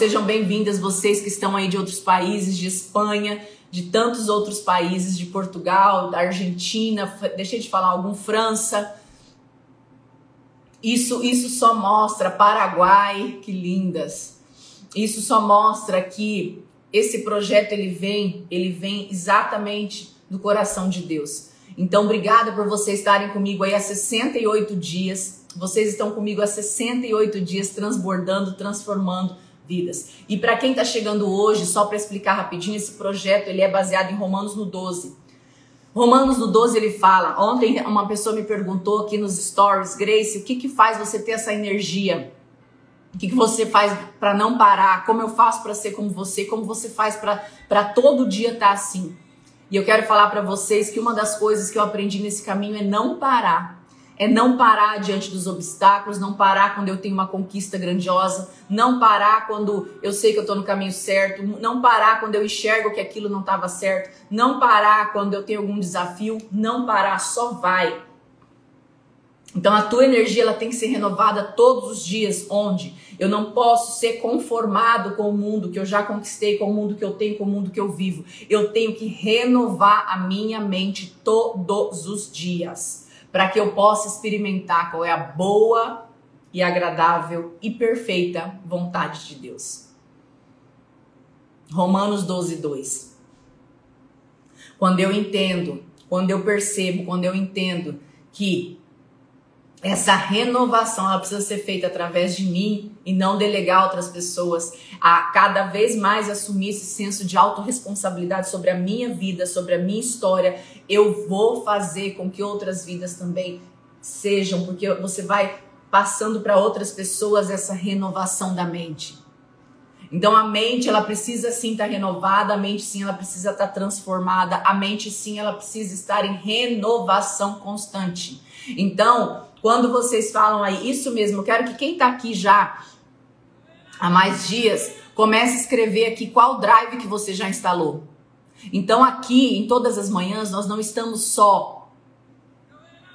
Sejam bem-vindas vocês que estão aí de outros países, de Espanha, de tantos outros países, de Portugal, da Argentina, deixei de falar algum, França. Isso, isso só mostra Paraguai, que lindas. Isso só mostra que esse projeto ele vem, ele vem exatamente do coração de Deus. Então, obrigada por vocês estarem comigo aí há 68 dias. Vocês estão comigo há 68 dias transbordando, transformando vidas. E para quem está chegando hoje, só para explicar rapidinho, esse projeto ele é baseado em Romanos no 12. Romanos no 12 ele fala, ontem uma pessoa me perguntou aqui nos stories, Grace, o que que faz você ter essa energia? O que, que você faz para não parar? Como eu faço para ser como você? Como você faz para todo dia estar tá assim? E eu quero falar para vocês que uma das coisas que eu aprendi nesse caminho é não parar é não parar diante dos obstáculos, não parar quando eu tenho uma conquista grandiosa, não parar quando eu sei que eu estou no caminho certo, não parar quando eu enxergo que aquilo não estava certo, não parar quando eu tenho algum desafio, não parar, só vai. Então a tua energia ela tem que ser renovada todos os dias, onde eu não posso ser conformado com o mundo que eu já conquistei, com o mundo que eu tenho, com o mundo que eu vivo. Eu tenho que renovar a minha mente todos os dias para que eu possa experimentar qual é a boa e agradável e perfeita vontade de Deus. Romanos 12, 2. Quando eu entendo, quando eu percebo, quando eu entendo que essa renovação ela precisa ser feita através de mim e não delegar outras pessoas a cada vez mais assumir esse senso de autorresponsabilidade sobre a minha vida, sobre a minha história. Eu vou fazer com que outras vidas também sejam, porque você vai passando para outras pessoas essa renovação da mente. Então a mente ela precisa sim estar tá renovada, a mente sim ela precisa estar tá transformada, a mente sim ela precisa estar em renovação constante. Então quando vocês falam aí, isso mesmo, eu quero que quem está aqui já há mais dias comece a escrever aqui qual drive que você já instalou. Então aqui, em todas as manhãs, nós não estamos só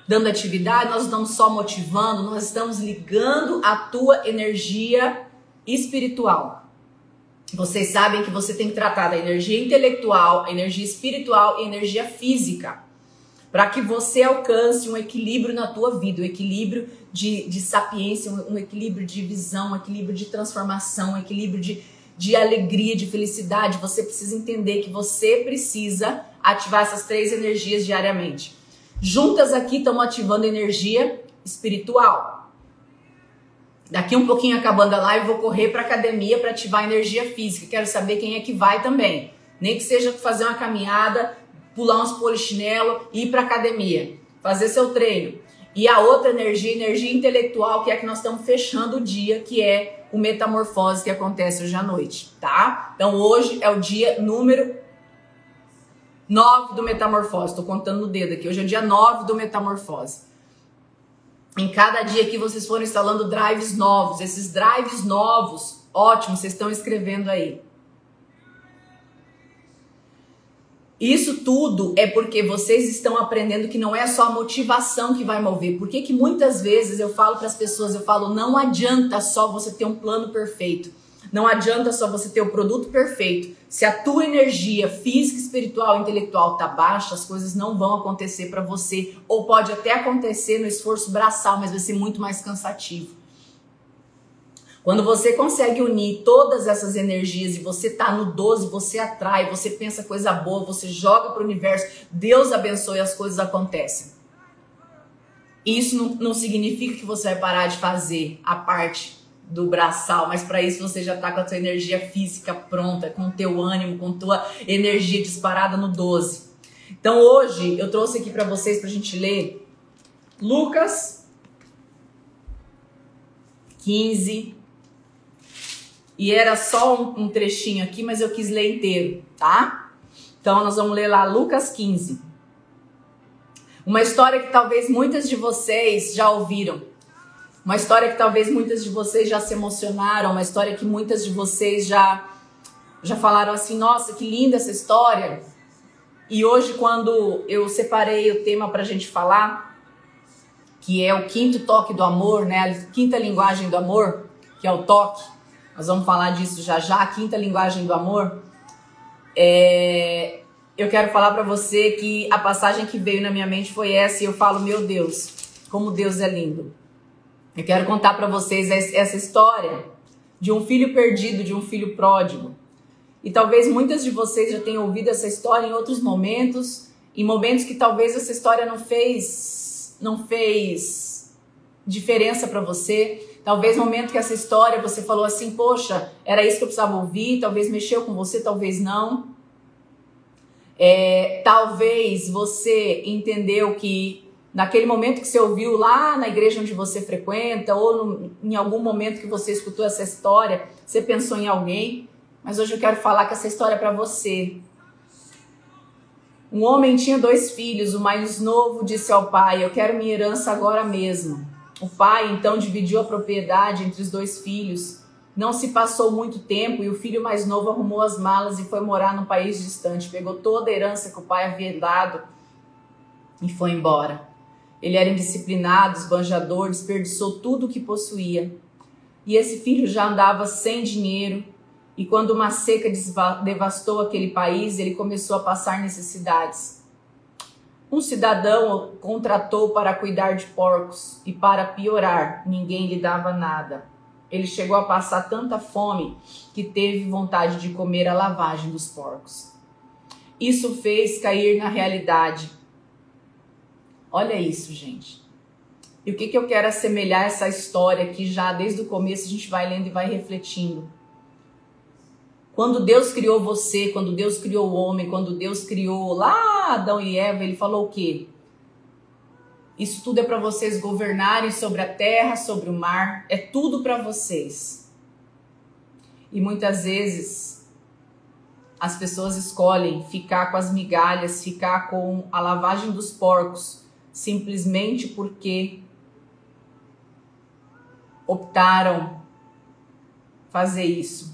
dando atividade, nós estamos só motivando, nós estamos ligando a tua energia espiritual. Vocês sabem que você tem que tratar da energia intelectual, a energia espiritual e a energia física para que você alcance um equilíbrio na tua vida, um equilíbrio de, de sapiência, um, um equilíbrio de visão, um equilíbrio de transformação, um equilíbrio de, de alegria, de felicidade. Você precisa entender que você precisa ativar essas três energias diariamente. Juntas aqui estão ativando energia espiritual. Daqui um pouquinho acabando a live, vou correr para academia para ativar energia física. Quero saber quem é que vai também. Nem que seja fazer uma caminhada pular uns polichinelo e ir para academia, fazer seu treino. E a outra energia, energia intelectual, que é que nós estamos fechando o dia, que é o metamorfose que acontece hoje à noite, tá? Então hoje é o dia número 9 do metamorfose. Tô contando no dedo aqui. Hoje é o dia 9 do metamorfose. Em cada dia que vocês forem instalando drives novos, esses drives novos, ótimo, vocês estão escrevendo aí. Isso tudo é porque vocês estão aprendendo que não é só a motivação que vai mover. Por que, que muitas vezes eu falo para as pessoas, eu falo, não adianta só você ter um plano perfeito. Não adianta só você ter o produto perfeito. Se a tua energia física, espiritual, intelectual tá baixa, as coisas não vão acontecer para você. Ou pode até acontecer no esforço braçal, mas vai ser muito mais cansativo. Quando você consegue unir todas essas energias e você tá no 12, você atrai, você pensa coisa boa, você joga para o universo, Deus abençoe as coisas acontecem. Isso não, não significa que você vai parar de fazer a parte do braçal, mas para isso você já tá com a tua energia física pronta, com o teu ânimo, com tua energia disparada no 12. Então hoje eu trouxe aqui para vocês pra gente ler Lucas 15 e era só um, um trechinho aqui, mas eu quis ler inteiro, tá? Então nós vamos ler lá Lucas 15. Uma história que talvez muitas de vocês já ouviram. Uma história que talvez muitas de vocês já se emocionaram, uma história que muitas de vocês já já falaram assim: "Nossa, que linda essa história". E hoje quando eu separei o tema pra gente falar, que é o quinto toque do amor, né? A quinta linguagem do amor, que é o toque. Nós vamos falar disso já já. A quinta linguagem do amor. É, eu quero falar para você que a passagem que veio na minha mente foi essa e eu falo, meu Deus, como Deus é lindo. Eu quero contar para vocês essa história de um filho perdido, de um filho pródigo. E talvez muitas de vocês já tenham ouvido essa história em outros momentos, em momentos que talvez essa história não fez não fez diferença para você. Talvez no momento que essa história você falou assim, poxa, era isso que eu precisava ouvir, talvez mexeu com você, talvez não. É, talvez você entendeu que naquele momento que você ouviu lá na igreja onde você frequenta, ou no, em algum momento que você escutou essa história, você pensou em alguém, mas hoje eu quero falar que essa história é para você. Um homem tinha dois filhos, o mais novo disse ao pai: Eu quero minha herança agora mesmo. O pai então dividiu a propriedade entre os dois filhos. Não se passou muito tempo e o filho mais novo arrumou as malas e foi morar num país distante. Pegou toda a herança que o pai havia dado e foi embora. Ele era indisciplinado, esbanjador, desperdiçou tudo o que possuía. E esse filho já andava sem dinheiro. E quando uma seca devastou aquele país, ele começou a passar necessidades. Um cidadão contratou para cuidar de porcos e, para piorar, ninguém lhe dava nada. Ele chegou a passar tanta fome que teve vontade de comer a lavagem dos porcos. Isso fez cair na realidade. Olha isso, gente. E o que, que eu quero assemelhar essa história que já desde o começo a gente vai lendo e vai refletindo. Quando Deus criou você, quando Deus criou o homem, quando Deus criou lá Adão e Eva, ele falou o quê? Isso tudo é para vocês governarem sobre a terra, sobre o mar, é tudo para vocês. E muitas vezes as pessoas escolhem ficar com as migalhas, ficar com a lavagem dos porcos, simplesmente porque optaram fazer isso.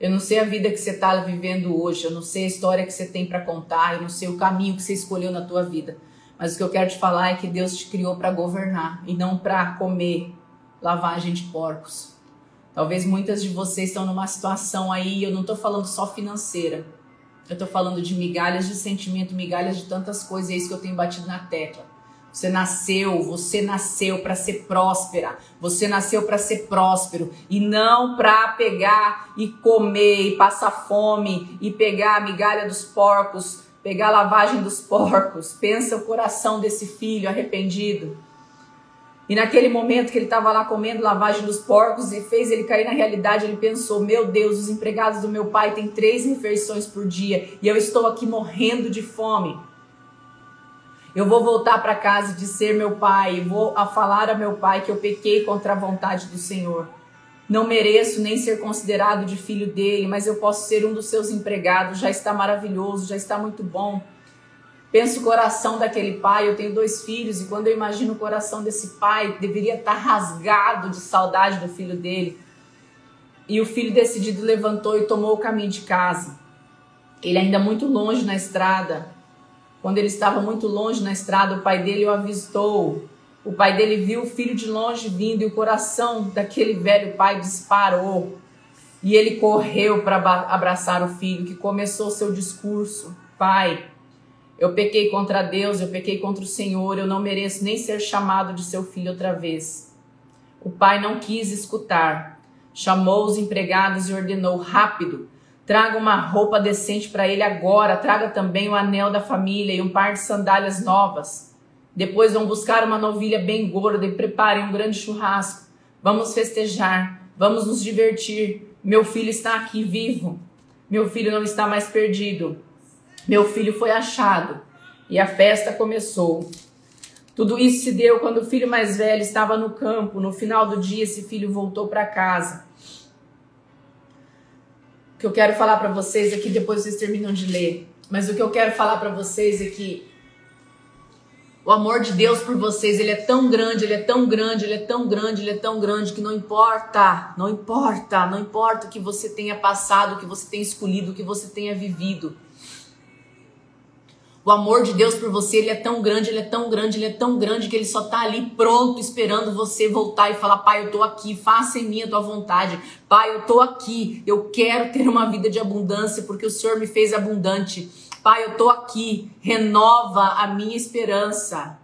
Eu não sei a vida que você está vivendo hoje, eu não sei a história que você tem para contar, eu não sei o caminho que você escolheu na tua vida. Mas o que eu quero te falar é que Deus te criou para governar e não para comer lavagem de porcos. Talvez muitas de vocês estão numa situação aí, eu não estou falando só financeira. Eu estou falando de migalhas de sentimento, migalhas de tantas coisas, é isso que eu tenho batido na tecla. Você nasceu, você nasceu para ser próspera. Você nasceu para ser próspero e não para pegar e comer e passar fome e pegar a migalha dos porcos pegar a lavagem dos porcos. Pensa o coração desse filho arrependido. E naquele momento que ele estava lá comendo lavagem dos porcos e fez ele cair na realidade, ele pensou: Meu Deus, os empregados do meu pai têm três refeições por dia e eu estou aqui morrendo de fome. Eu vou voltar para casa e dizer meu pai, vou a falar a meu pai que eu pequei contra a vontade do Senhor. Não mereço nem ser considerado de filho dele, mas eu posso ser um dos seus empregados. Já está maravilhoso, já está muito bom. Penso o coração daquele pai. Eu tenho dois filhos e quando eu imagino o coração desse pai, deveria estar rasgado de saudade do filho dele. E o filho decidido levantou e tomou o caminho de casa. Ele ainda muito longe na estrada. Quando ele estava muito longe na estrada, o pai dele o avistou o pai dele viu o filho de longe vindo e o coração daquele velho pai disparou. E ele correu para abraçar o filho, que começou seu discurso: Pai, eu pequei contra Deus, eu pequei contra o Senhor, eu não mereço nem ser chamado de seu filho outra vez. O pai não quis escutar. Chamou os empregados e ordenou: Rápido, traga uma roupa decente para ele agora, traga também o anel da família e um par de sandálias novas. Depois vão buscar uma novilha bem gorda e preparem um grande churrasco. Vamos festejar, vamos nos divertir. Meu filho está aqui vivo. Meu filho não está mais perdido. Meu filho foi achado. E a festa começou. Tudo isso se deu quando o filho mais velho estava no campo. No final do dia, esse filho voltou para casa. Que eu quero falar para vocês é que depois vocês terminam de ler. Mas o que eu quero falar para vocês é que o amor de Deus por vocês, ele é tão grande, ele é tão grande, ele é tão grande, ele é tão grande que não importa, não importa, não importa o que você tenha passado, o que você tenha escolhido, o que você tenha vivido. O amor de Deus por você, ele é tão grande, ele é tão grande, ele é tão grande que ele só tá ali pronto esperando você voltar e falar: "Pai, eu tô aqui, faça em mim a tua vontade. Pai, eu tô aqui. Eu quero ter uma vida de abundância porque o Senhor me fez abundante. Pai, eu tô aqui. Renova a minha esperança."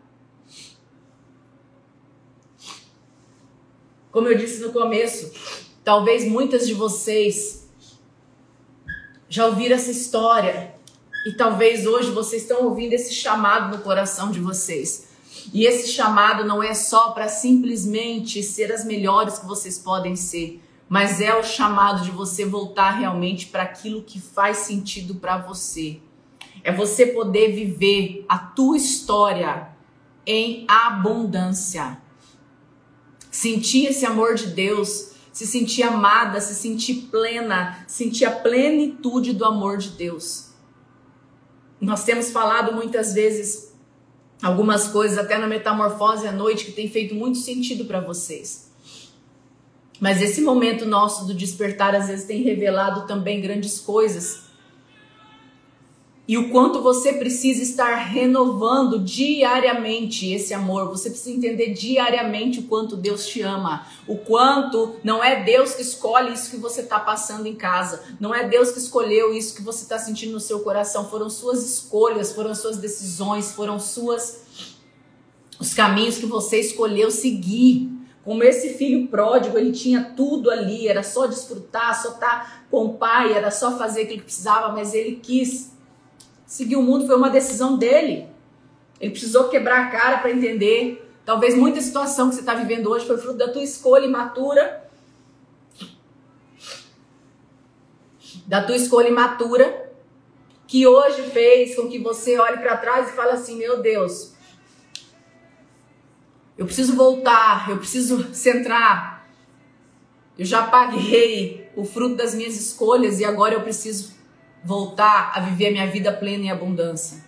Como eu disse no começo, talvez muitas de vocês já ouviram essa história e talvez hoje vocês estão ouvindo esse chamado no coração de vocês. E esse chamado não é só para simplesmente ser as melhores que vocês podem ser, mas é o chamado de você voltar realmente para aquilo que faz sentido para você. É você poder viver a tua história em abundância. Sentir esse amor de Deus, se sentir amada, se sentir plena, sentir a plenitude do amor de Deus. Nós temos falado muitas vezes algumas coisas, até na Metamorfose à Noite, que tem feito muito sentido para vocês. Mas esse momento nosso do despertar às vezes tem revelado também grandes coisas e o quanto você precisa estar renovando diariamente esse amor. Você precisa entender diariamente o quanto Deus te ama. O quanto não é Deus que escolhe isso que você está passando em casa. Não é Deus que escolheu isso que você está sentindo no seu coração. Foram suas escolhas, foram suas decisões, foram suas os caminhos que você escolheu seguir. Como esse filho pródigo, ele tinha tudo ali, era só desfrutar, só estar tá com o pai, era só fazer aquilo que precisava, mas ele quis Seguir o mundo foi uma decisão dele. Ele precisou quebrar a cara para entender. Talvez muita situação que você está vivendo hoje foi fruto da tua escolha imatura. Da tua escolha imatura. Que hoje fez com que você olhe para trás e fale assim: Meu Deus, eu preciso voltar, eu preciso centrar. Eu já paguei o fruto das minhas escolhas e agora eu preciso voltar a viver a minha vida plena e abundância.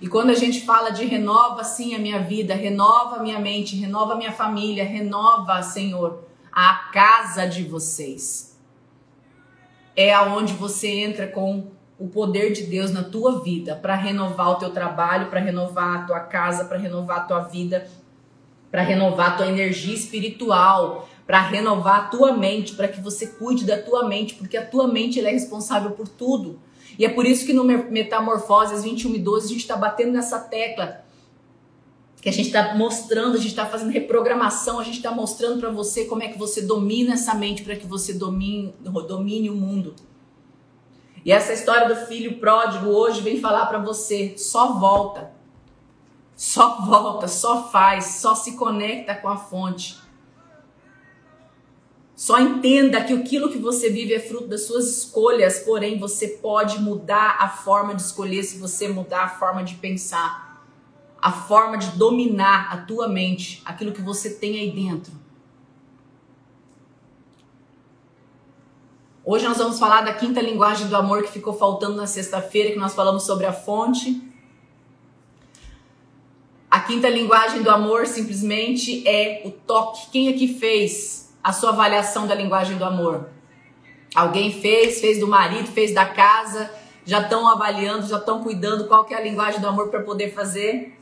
E quando a gente fala de renova sim a minha vida, renova a minha mente, renova a minha família, renova, Senhor, a casa de vocês. É aonde você entra com o poder de Deus na tua vida para renovar o teu trabalho, para renovar a tua casa, para renovar a tua vida, para renovar a tua energia espiritual, para renovar a tua mente, para que você cuide da tua mente, porque a tua mente é responsável por tudo. E é por isso que no Metamorfoses 21 e 12 a gente está batendo nessa tecla que a gente está mostrando, a gente está fazendo reprogramação, a gente está mostrando para você como é que você domina essa mente para que você domine, domine o mundo. E essa história do filho pródigo hoje vem falar para você: só volta, só volta, só faz, só se conecta com a fonte. Só entenda que aquilo que você vive é fruto das suas escolhas, porém você pode mudar a forma de escolher se você mudar a forma de pensar, a forma de dominar a tua mente, aquilo que você tem aí dentro. Hoje nós vamos falar da quinta linguagem do amor que ficou faltando na sexta-feira, que nós falamos sobre a fonte. A quinta linguagem do amor simplesmente é o toque. Quem aqui fez a sua avaliação da linguagem do amor? Alguém fez, fez do marido, fez da casa, já estão avaliando, já estão cuidando qual que é a linguagem do amor para poder fazer?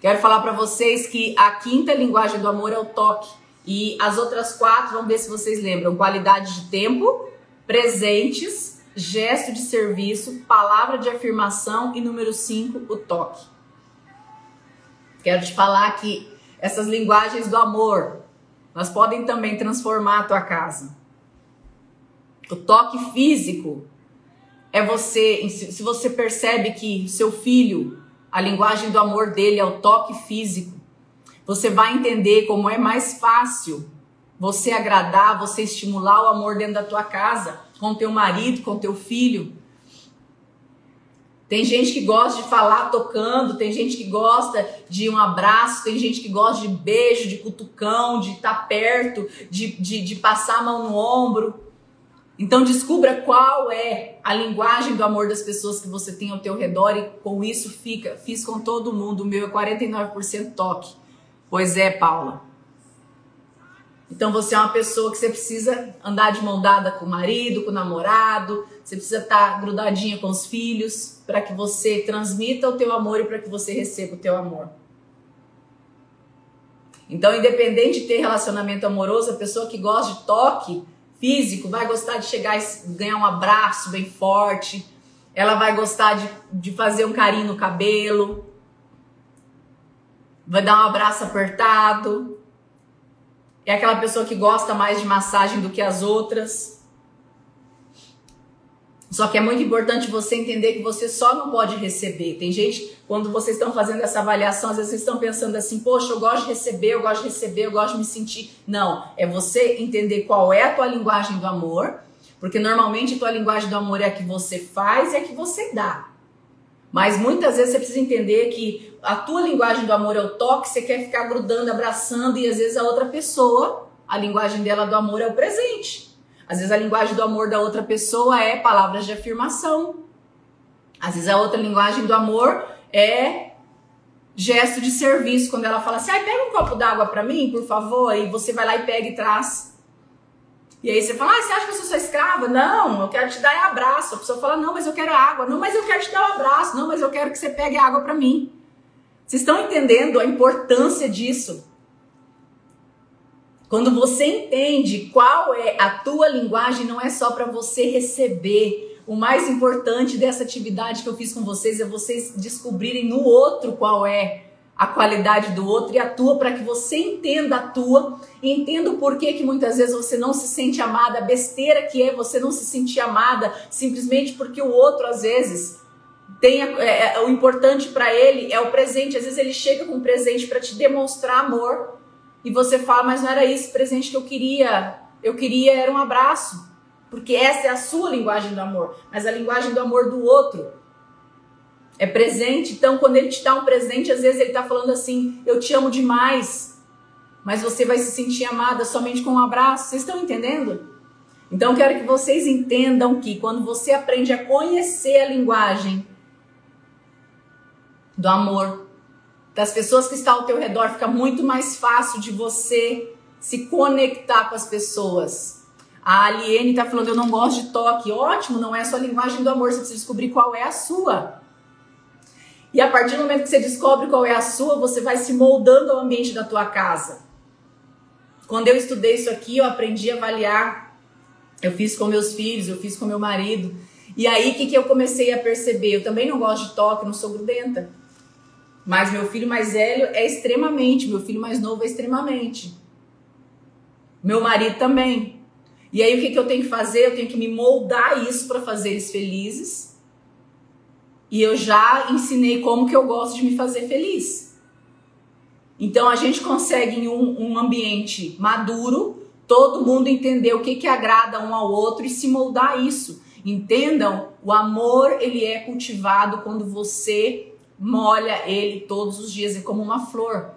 Quero falar para vocês que a quinta linguagem do amor é o toque. E as outras quatro, vamos ver se vocês lembram: qualidade de tempo, presentes, gesto de serviço, palavra de afirmação e número cinco, o toque. Quero te falar que essas linguagens do amor, mas podem também transformar a tua casa. O toque físico é você, se você percebe que seu filho, a linguagem do amor dele é o toque físico, você vai entender como é mais fácil você agradar, você estimular o amor dentro da tua casa, com teu marido, com teu filho. Tem gente que gosta de falar tocando, tem gente que gosta de um abraço, tem gente que gosta de beijo, de cutucão, de estar tá perto, de, de, de passar a mão no ombro. Então descubra qual é a linguagem do amor das pessoas que você tem ao teu redor e com isso fica. Fiz com todo mundo, o meu é 49% toque. Pois é, Paula. Então você é uma pessoa que você precisa andar de mão dada com o marido, com o namorado, você precisa estar grudadinha com os filhos para que você transmita o teu amor e para que você receba o teu amor. Então, independente de ter relacionamento amoroso, a pessoa que gosta de toque físico vai gostar de chegar e ganhar um abraço bem forte, ela vai gostar de, de fazer um carinho no cabelo, vai dar um abraço apertado. É aquela pessoa que gosta mais de massagem do que as outras. Só que é muito importante você entender que você só não pode receber. Tem gente, quando vocês estão fazendo essa avaliação, às vezes vocês estão pensando assim, poxa, eu gosto de receber, eu gosto de receber, eu gosto de me sentir. Não, é você entender qual é a tua linguagem do amor, porque normalmente a tua linguagem do amor é a que você faz e a que você dá. Mas muitas vezes você precisa entender que a tua linguagem do amor é o toque, você quer ficar grudando, abraçando, e às vezes a outra pessoa, a linguagem dela do amor é o presente. Às vezes a linguagem do amor da outra pessoa é palavras de afirmação. Às vezes a outra linguagem do amor é gesto de serviço, quando ela fala assim: "Ai, pega um copo d'água para mim, por favor", e você vai lá e pega e traz. E aí você fala: "Ah, você acha que eu sou sua escrava?" Não, eu quero te dar um abraço. A pessoa fala: "Não, mas eu quero água". "Não, mas eu quero te dar um abraço". "Não, mas eu quero que você pegue água para mim". Vocês estão entendendo a importância disso? Quando você entende qual é a tua linguagem, não é só para você receber. O mais importante dessa atividade que eu fiz com vocês é vocês descobrirem no outro qual é a qualidade do outro e a tua para que você entenda a tua, entenda o porquê que muitas vezes você não se sente amada, a besteira que é você não se sentir amada simplesmente porque o outro às vezes tem é, é, o importante para ele é o presente, às vezes ele chega com um presente para te demonstrar amor, e você fala, mas não era esse presente que eu queria. Eu queria era um abraço. Porque essa é a sua linguagem do amor. Mas a linguagem do amor do outro é presente. Então, quando ele te dá um presente, às vezes ele está falando assim: Eu te amo demais. Mas você vai se sentir amada somente com um abraço. Vocês estão entendendo? Então, quero que vocês entendam que quando você aprende a conhecer a linguagem do amor, das pessoas que estão ao teu redor, fica muito mais fácil de você se conectar com as pessoas. A Aliene está falando, eu não gosto de toque. Ótimo, não é a sua linguagem do amor, você precisa descobrir qual é a sua. E a partir do momento que você descobre qual é a sua, você vai se moldando ao ambiente da tua casa. Quando eu estudei isso aqui, eu aprendi a avaliar. Eu fiz com meus filhos, eu fiz com meu marido. E aí, o que, que eu comecei a perceber? Eu também não gosto de toque, não sou grudenta. Mas meu filho mais velho é extremamente, meu filho mais novo é extremamente. Meu marido também. E aí o que, que eu tenho que fazer? Eu tenho que me moldar isso para fazer eles felizes. E eu já ensinei como que eu gosto de me fazer feliz. Então a gente consegue em um, um ambiente maduro, todo mundo entender o que, que agrada um ao outro e se moldar isso. Entendam, o amor ele é cultivado quando você molha ele todos os dias, é como uma flor.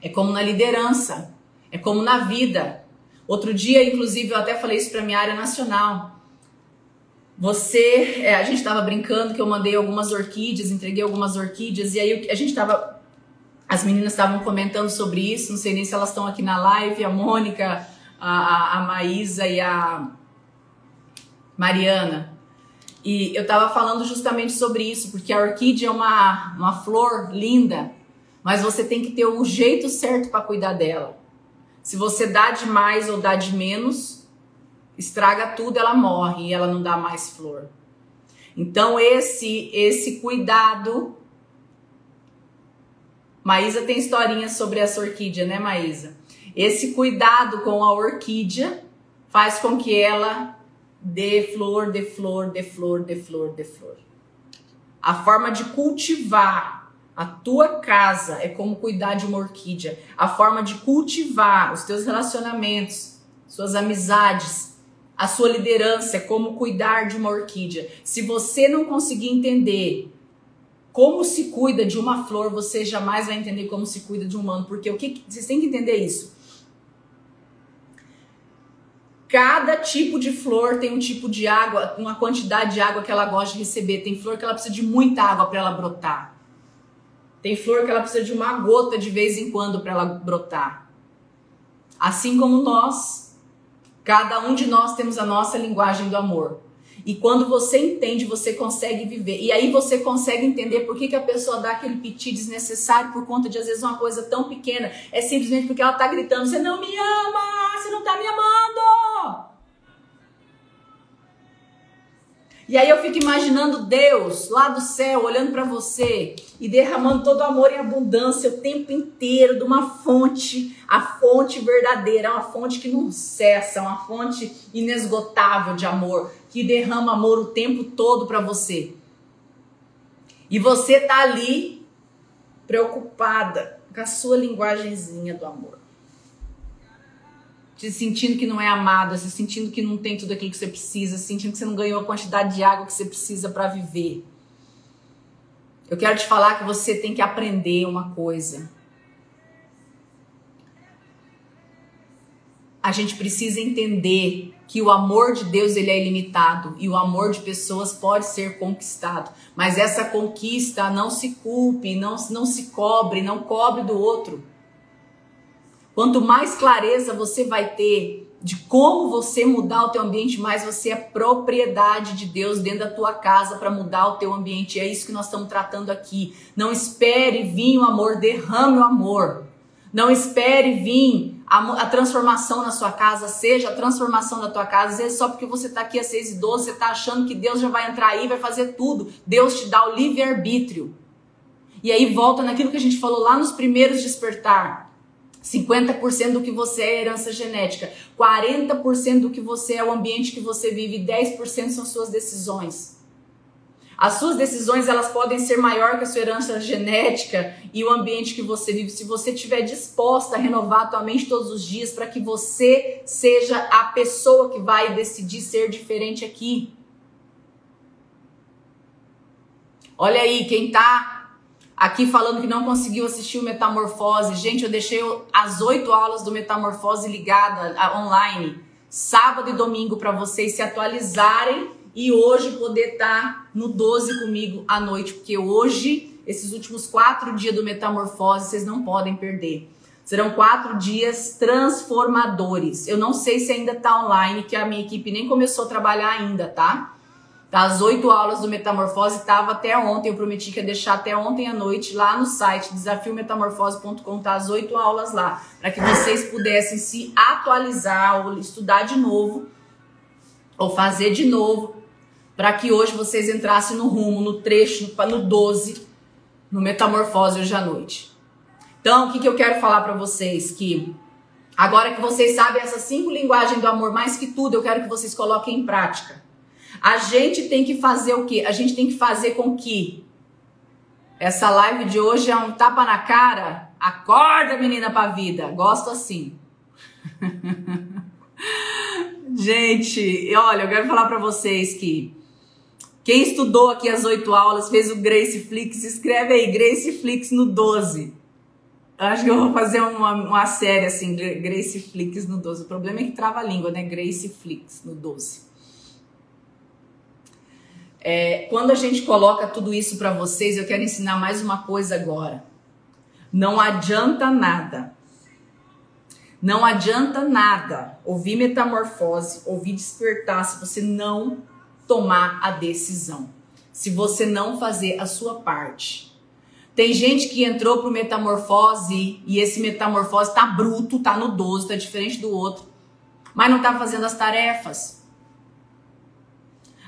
É como na liderança, é como na vida. Outro dia, inclusive, eu até falei isso para minha área nacional. Você, é, a gente estava brincando que eu mandei algumas orquídeas, entreguei algumas orquídeas e aí a gente estava, as meninas estavam comentando sobre isso. Não sei nem se elas estão aqui na live. A Mônica, a, a Maísa e a Mariana. E eu estava falando justamente sobre isso, porque a orquídea é uma, uma flor linda, mas você tem que ter o jeito certo para cuidar dela. Se você dá de mais ou dá de menos, estraga tudo, ela morre e ela não dá mais flor. Então esse esse cuidado Maísa tem historinha sobre essa orquídea, né, Maísa? Esse cuidado com a orquídea faz com que ela de flor, de flor, de flor, de flor, de flor. A forma de cultivar a tua casa é como cuidar de uma orquídea. A forma de cultivar os teus relacionamentos, suas amizades, a sua liderança é como cuidar de uma orquídea. Se você não conseguir entender como se cuida de uma flor, você jamais vai entender como se cuida de um humano, porque o que vocês têm que entender isso. Cada tipo de flor tem um tipo de água, uma quantidade de água que ela gosta de receber. Tem flor que ela precisa de muita água para ela brotar. Tem flor que ela precisa de uma gota de vez em quando para ela brotar. Assim como nós, cada um de nós temos a nossa linguagem do amor. E quando você entende, você consegue viver. E aí você consegue entender por que, que a pessoa dá aquele piti desnecessário por conta de, às vezes, uma coisa tão pequena. É simplesmente porque ela tá gritando: você não me ama, você não tá me amando. E aí eu fico imaginando Deus lá do céu olhando para você e derramando todo o amor em abundância o tempo inteiro de uma fonte, a fonte verdadeira, uma fonte que não cessa, uma fonte inesgotável de amor, que derrama amor o tempo todo para você. E você tá ali preocupada com a sua linguagenzinha do amor se sentindo que não é amado, se sentindo que não tem tudo aquilo que você precisa, se sentindo que você não ganhou a quantidade de água que você precisa para viver. Eu quero te falar que você tem que aprender uma coisa. A gente precisa entender que o amor de Deus ele é ilimitado e o amor de pessoas pode ser conquistado, mas essa conquista não se culpe, não, não se cobre, não cobre do outro. Quanto mais clareza você vai ter de como você mudar o teu ambiente, mais você é propriedade de Deus dentro da tua casa para mudar o teu ambiente. É isso que nós estamos tratando aqui. Não espere vir o amor, derrame o amor. Não espere vir a, a, transformação na sua casa, seja a transformação na tua casa, às vezes só porque você está aqui às 6 e 12, você está achando que Deus já vai entrar aí, vai fazer tudo. Deus te dá o livre-arbítrio. E aí volta naquilo que a gente falou lá nos primeiros despertar. 50% do que você é herança genética, 40% do que você é o ambiente que você vive, 10% são suas decisões. As suas decisões elas podem ser maior que a sua herança genética e o ambiente que você vive, se você estiver disposta a renovar a tua mente todos os dias para que você seja a pessoa que vai decidir ser diferente aqui. Olha aí, quem tá aqui falando que não conseguiu assistir o Metamorfose. Gente, eu deixei as oito aulas do Metamorfose ligada online, sábado e domingo, para vocês se atualizarem e hoje poder estar tá no 12 comigo à noite, porque hoje, esses últimos quatro dias do Metamorfose, vocês não podem perder. Serão quatro dias transformadores. Eu não sei se ainda está online, que a minha equipe nem começou a trabalhar ainda, tá? As oito aulas do Metamorfose estava até ontem, eu prometi que ia deixar até ontem à noite lá no site desafiometamorfose.com, tá as oito aulas lá, para que vocês pudessem se atualizar ou estudar de novo ou fazer de novo, para que hoje vocês entrassem no rumo, no trecho, no 12, no Metamorfose hoje à noite. Então, o que, que eu quero falar para vocês? Que agora que vocês sabem essas cinco linguagens do amor, mais que tudo, eu quero que vocês coloquem em prática. A gente tem que fazer o quê? A gente tem que fazer com que essa live de hoje é um tapa na cara. Acorda, menina, pra vida. Gosto assim. gente, olha, eu quero falar para vocês que quem estudou aqui as oito aulas, fez o Grace Flix, escreve aí Grace Flix no 12. Acho que eu vou fazer uma, uma série assim, Grace Flix no 12. O problema é que trava a língua, né? Grace Flix no 12. É, quando a gente coloca tudo isso para vocês, eu quero ensinar mais uma coisa agora. Não adianta nada. Não adianta nada ouvir metamorfose, ouvir despertar, se você não tomar a decisão. Se você não fazer a sua parte. Tem gente que entrou pro metamorfose e esse metamorfose tá bruto, tá no 12, tá diferente do outro, mas não tá fazendo as tarefas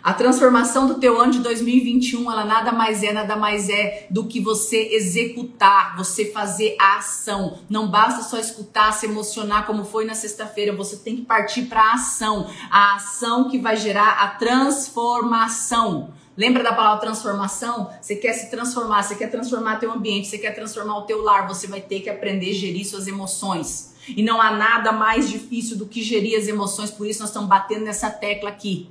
a transformação do teu ano de 2021, ela nada mais é, nada mais é do que você executar, você fazer a ação. Não basta só escutar, se emocionar como foi na sexta-feira, você tem que partir para a ação. A ação que vai gerar a transformação. Lembra da palavra transformação? Você quer se transformar, você quer transformar teu ambiente, você quer transformar o teu lar, você vai ter que aprender a gerir suas emoções. E não há nada mais difícil do que gerir as emoções, por isso nós estamos batendo nessa tecla aqui.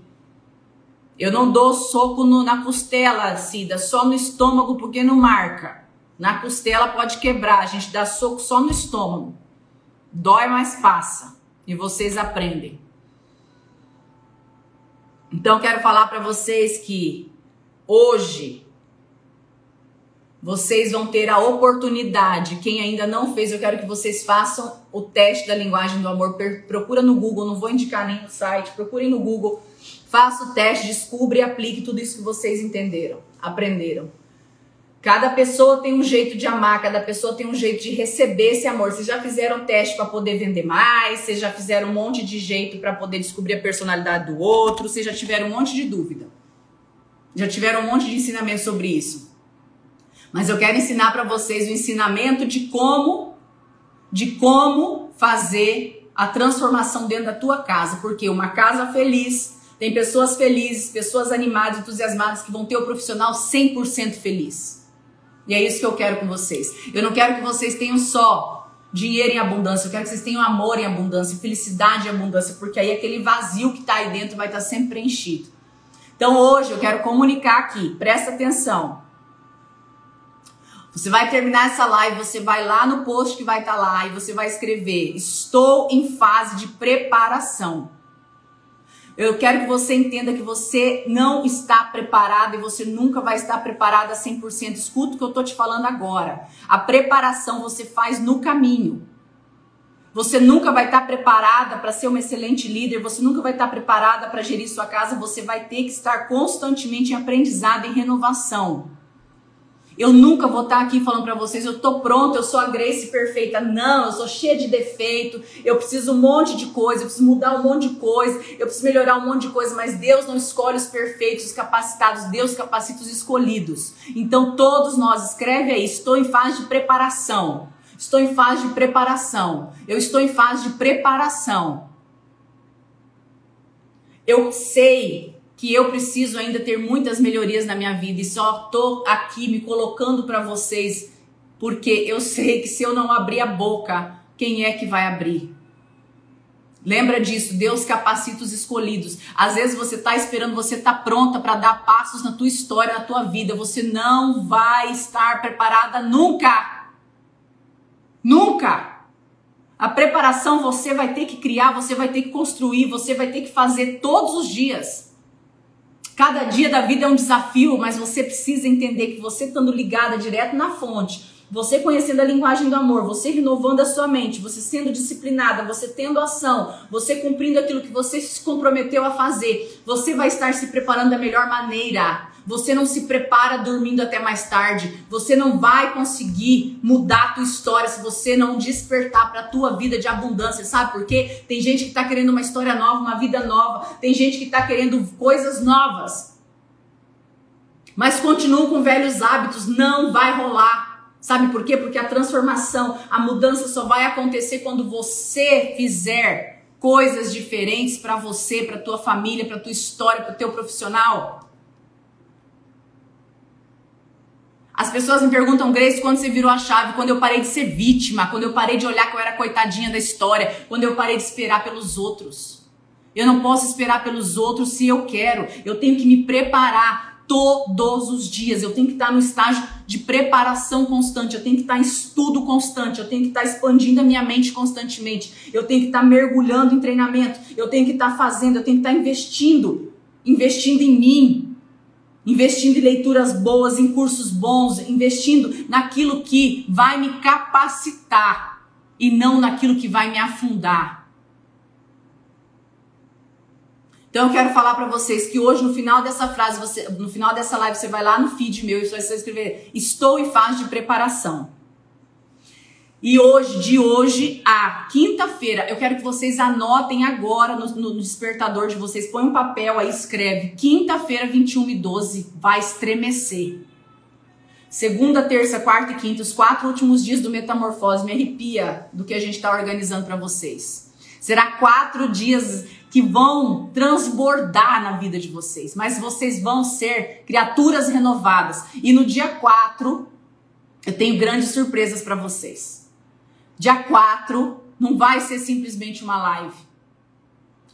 Eu não dou soco no, na costela, Cida, só no estômago porque não marca. Na costela pode quebrar, a gente dá soco só no estômago. Dói, mas passa. E vocês aprendem. Então quero falar para vocês que hoje vocês vão ter a oportunidade. Quem ainda não fez, eu quero que vocês façam o teste da linguagem do amor. Procura no Google, não vou indicar nem no site, procurem no Google. Faça o teste, descubra e aplique tudo isso que vocês entenderam, aprenderam. Cada pessoa tem um jeito de amar, cada pessoa tem um jeito de receber esse amor. Vocês já fizeram teste para poder vender mais, vocês já fizeram um monte de jeito para poder descobrir a personalidade do outro, vocês já tiveram um monte de dúvida. Já tiveram um monte de ensinamento sobre isso. Mas eu quero ensinar para vocês o ensinamento de como de como fazer a transformação dentro da tua casa, porque uma casa feliz tem pessoas felizes, pessoas animadas, entusiasmadas que vão ter o profissional 100% feliz. E é isso que eu quero com vocês. Eu não quero que vocês tenham só dinheiro em abundância, eu quero que vocês tenham amor em abundância, felicidade em abundância, porque aí aquele vazio que está aí dentro vai estar tá sempre preenchido. Então hoje eu quero comunicar aqui, presta atenção. Você vai terminar essa live, você vai lá no post que vai estar tá lá e você vai escrever: Estou em fase de preparação. Eu quero que você entenda que você não está preparado e você nunca vai estar preparada 100%. Escuta o que eu estou te falando agora. A preparação você faz no caminho. Você nunca vai estar preparada para ser uma excelente líder, você nunca vai estar preparada para gerir sua casa, você vai ter que estar constantemente em aprendizado e renovação. Eu nunca vou estar aqui falando para vocês, eu tô pronta, eu sou a Grace perfeita. Não, eu sou cheia de defeito, eu preciso um monte de coisa, eu preciso mudar um monte de coisa, eu preciso melhorar um monte de coisa, mas Deus não escolhe os perfeitos, os capacitados, Deus capacita os escolhidos. Então todos nós, escreve aí, estou em fase de preparação. Estou em fase de preparação. Eu estou em fase de preparação. Eu sei que eu preciso ainda ter muitas melhorias na minha vida e só tô aqui me colocando para vocês porque eu sei que se eu não abrir a boca, quem é que vai abrir? Lembra disso, Deus capacita os escolhidos. Às vezes você tá esperando, você tá pronta para dar passos na tua história, na tua vida, você não vai estar preparada nunca. Nunca. A preparação você vai ter que criar, você vai ter que construir, você vai ter que fazer todos os dias. Cada dia da vida é um desafio, mas você precisa entender que você estando ligada direto na fonte, você conhecendo a linguagem do amor, você renovando a sua mente, você sendo disciplinada, você tendo ação, você cumprindo aquilo que você se comprometeu a fazer, você vai estar se preparando da melhor maneira. Você não se prepara dormindo até mais tarde. Você não vai conseguir mudar a tua história se você não despertar para a tua vida de abundância. Sabe por quê? Tem gente que está querendo uma história nova, uma vida nova. Tem gente que está querendo coisas novas. Mas continuam com velhos hábitos. Não vai rolar. Sabe por quê? Porque a transformação, a mudança só vai acontecer quando você fizer coisas diferentes para você, para tua família, para tua história, para o teu profissional. As pessoas me perguntam, Grace, quando você virou a chave? Quando eu parei de ser vítima, quando eu parei de olhar que eu era coitadinha da história, quando eu parei de esperar pelos outros. Eu não posso esperar pelos outros se eu quero. Eu tenho que me preparar todos os dias. Eu tenho que estar no estágio de preparação constante. Eu tenho que estar em estudo constante. Eu tenho que estar expandindo a minha mente constantemente. Eu tenho que estar mergulhando em treinamento. Eu tenho que estar fazendo. Eu tenho que estar investindo. Investindo em mim investindo em leituras boas, em cursos bons, investindo naquilo que vai me capacitar e não naquilo que vai me afundar. Então eu quero falar para vocês que hoje no final dessa frase, você, no final dessa live, você vai lá no feed meu e você vai escrever: "Estou em fase de preparação". E hoje, de hoje a quinta-feira, eu quero que vocês anotem agora no, no, despertador de vocês, põe um papel aí, escreve. Quinta-feira, 21 e 12, vai estremecer. Segunda, terça, quarta e quinta, os quatro últimos dias do Metamorfose, me arrepia do que a gente está organizando para vocês. Será quatro dias que vão transbordar na vida de vocês, mas vocês vão ser criaturas renovadas. E no dia 4, eu tenho grandes surpresas para vocês. Dia 4 não vai ser simplesmente uma live.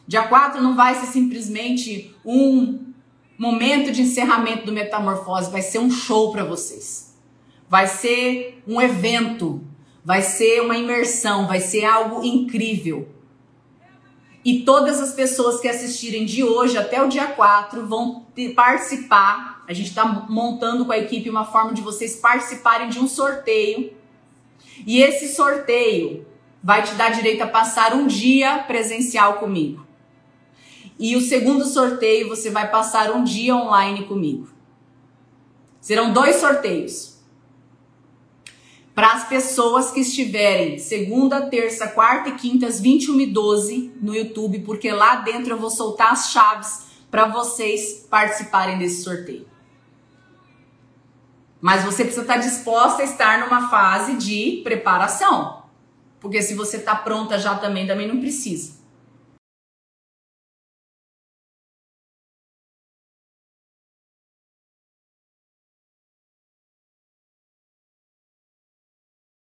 Dia 4 não vai ser simplesmente um momento de encerramento do Metamorfose, vai ser um show para vocês. Vai ser um evento, vai ser uma imersão, vai ser algo incrível. E todas as pessoas que assistirem de hoje até o dia 4 vão participar. A gente está montando com a equipe uma forma de vocês participarem de um sorteio. E esse sorteio vai te dar direito a passar um dia presencial comigo. E o segundo sorteio você vai passar um dia online comigo. Serão dois sorteios para as pessoas que estiverem segunda, terça, quarta e quinta, às 21 e 12 no YouTube, porque lá dentro eu vou soltar as chaves para vocês participarem desse sorteio. Mas você precisa estar disposta a estar numa fase de preparação. Porque se você está pronta já também, também não precisa.